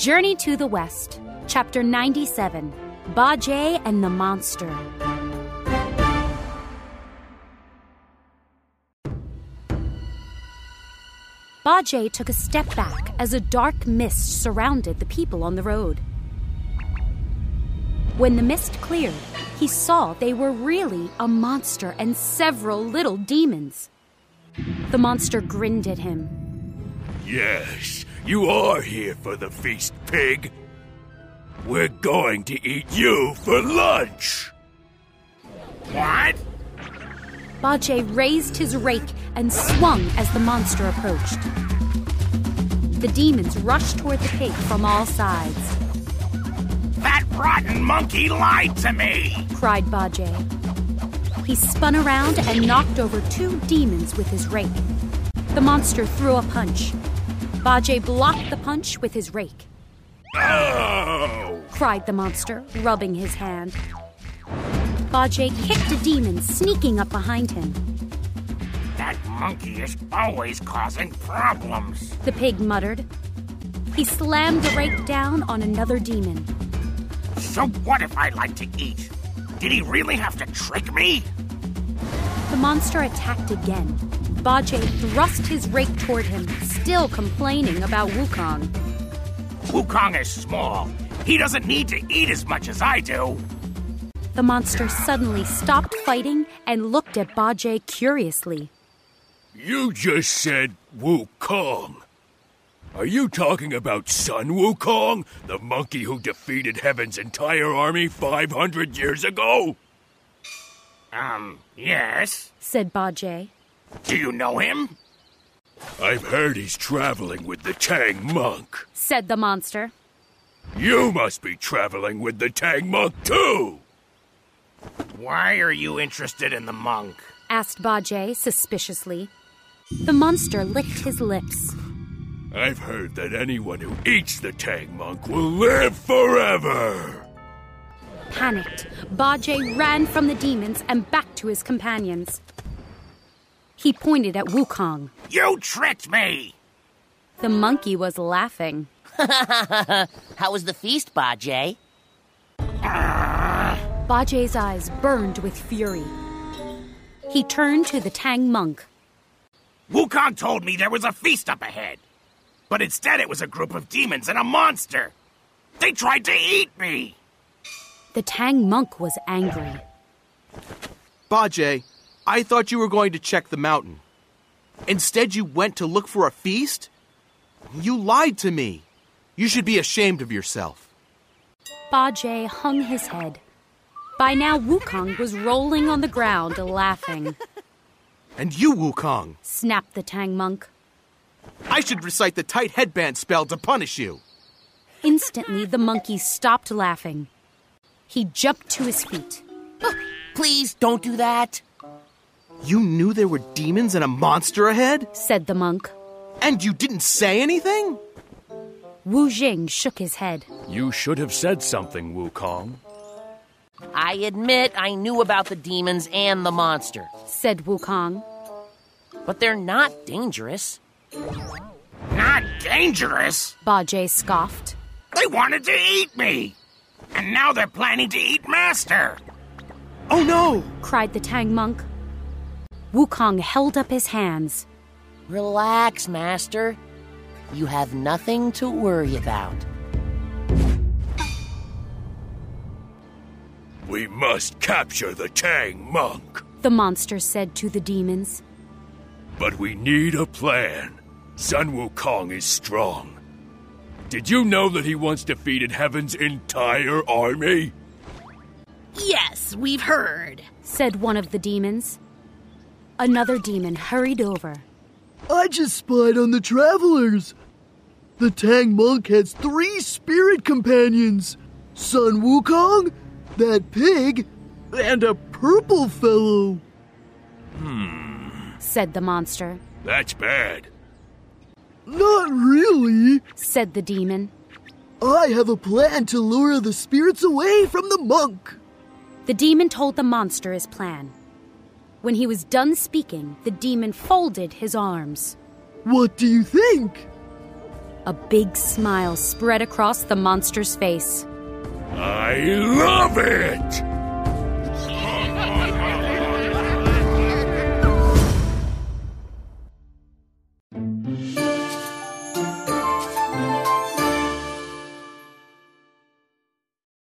Journey to the West, Chapter 97 Bajie and the Monster. Bajie took a step back as a dark mist surrounded the people on the road. When the mist cleared, he saw they were really a monster and several little demons. The monster grinned at him. Yes, you are here for the feast, pig. We're going to eat you for lunch. What? Bajie raised his rake and swung as the monster approached. The demons rushed toward the pig from all sides. That rotten monkey lied to me! cried Bajie. He spun around and knocked over two demons with his rake. The monster threw a punch. Bajie blocked the punch with his rake. Oh! cried the monster, rubbing his hand. Bajie kicked a demon sneaking up behind him. That monkey is always causing problems. The pig muttered. He slammed the rake down on another demon. So what if I like to eat? Did he really have to trick me? The monster attacked again. Bajie thrust his rake toward him, still complaining about Wukong. Wukong is small. He doesn't need to eat as much as I do. The monster suddenly stopped fighting and looked at Bajie curiously. You just said Wukong. Are you talking about Sun Wukong, the monkey who defeated Heaven's entire army 500 years ago? Um, yes. said Bajie. Do you know him? I've heard he's traveling with the Tang monk. said the monster. You must be traveling with the Tang monk too. Why are you interested in the monk? asked Bajie suspiciously. The monster licked his lips. I've heard that anyone who eats the Tang monk will live forever. Panicked, Bajie ran from the demons and back to his companions. He pointed at Wukong. You tricked me! The monkey was laughing. How was the feast, Bajie? Bajie's eyes burned with fury. He turned to the Tang monk. Wukong told me there was a feast up ahead. But instead, it was a group of demons and a monster. They tried to eat me! The Tang monk was angry. Bajie, I thought you were going to check the mountain. Instead, you went to look for a feast? You lied to me. You should be ashamed of yourself. Ba Bajie hung his head. By now, Wukong was rolling on the ground, laughing. And you, Wukong, Snapped the Tang monk. I should recite the tight headband spell to punish you. Instantly, the monkey stopped laughing. He jumped to his feet. Please don't do that. You knew there were demons and a monster ahead? said the monk. And you didn't say anything? Wu Jing shook his head. You should have said something, Wukong. I admit I knew about the demons and the monster, said Wukong. but they're not dangerous. Not dangerous! Bajie scoffed. They wanted to eat me! And now they're planning to eat Master! Oh no! cried the Tang monk. Wukong held up his hands. Relax, Master. You have nothing to worry about. We must capture the Tang monk. The monster said to the demons. But we need a plan. Sun Wukong is strong. Did you know that he once defeated Heaven's entire army? Yes, we've heard. said one of the demons. Another demon hurried over. I just spied on the travelers. The Tang monk has three spirit companions Sun Wukong, that pig, and a purple fellow. Hmm, said the monster. That's bad. Not really. Said the demon. I have a plan to lure the spirits away from the monk. The demon told the monster his plan. When he was done speaking, the demon folded his arms. What do you think? A big smile spread across the monster's face. I love it!